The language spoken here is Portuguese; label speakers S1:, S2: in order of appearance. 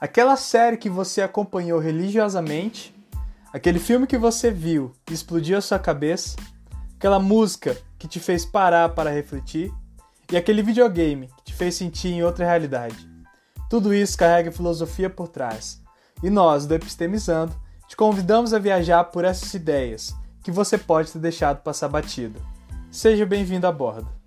S1: Aquela série que você acompanhou religiosamente, aquele filme que você viu e explodiu a sua cabeça, aquela música que te fez parar para refletir e aquele videogame que te fez sentir em outra realidade. Tudo isso carrega filosofia por trás. E nós, do Epistemizando, te convidamos a viajar por essas ideias que você pode ter deixado passar batido. Seja bem-vindo a bordo.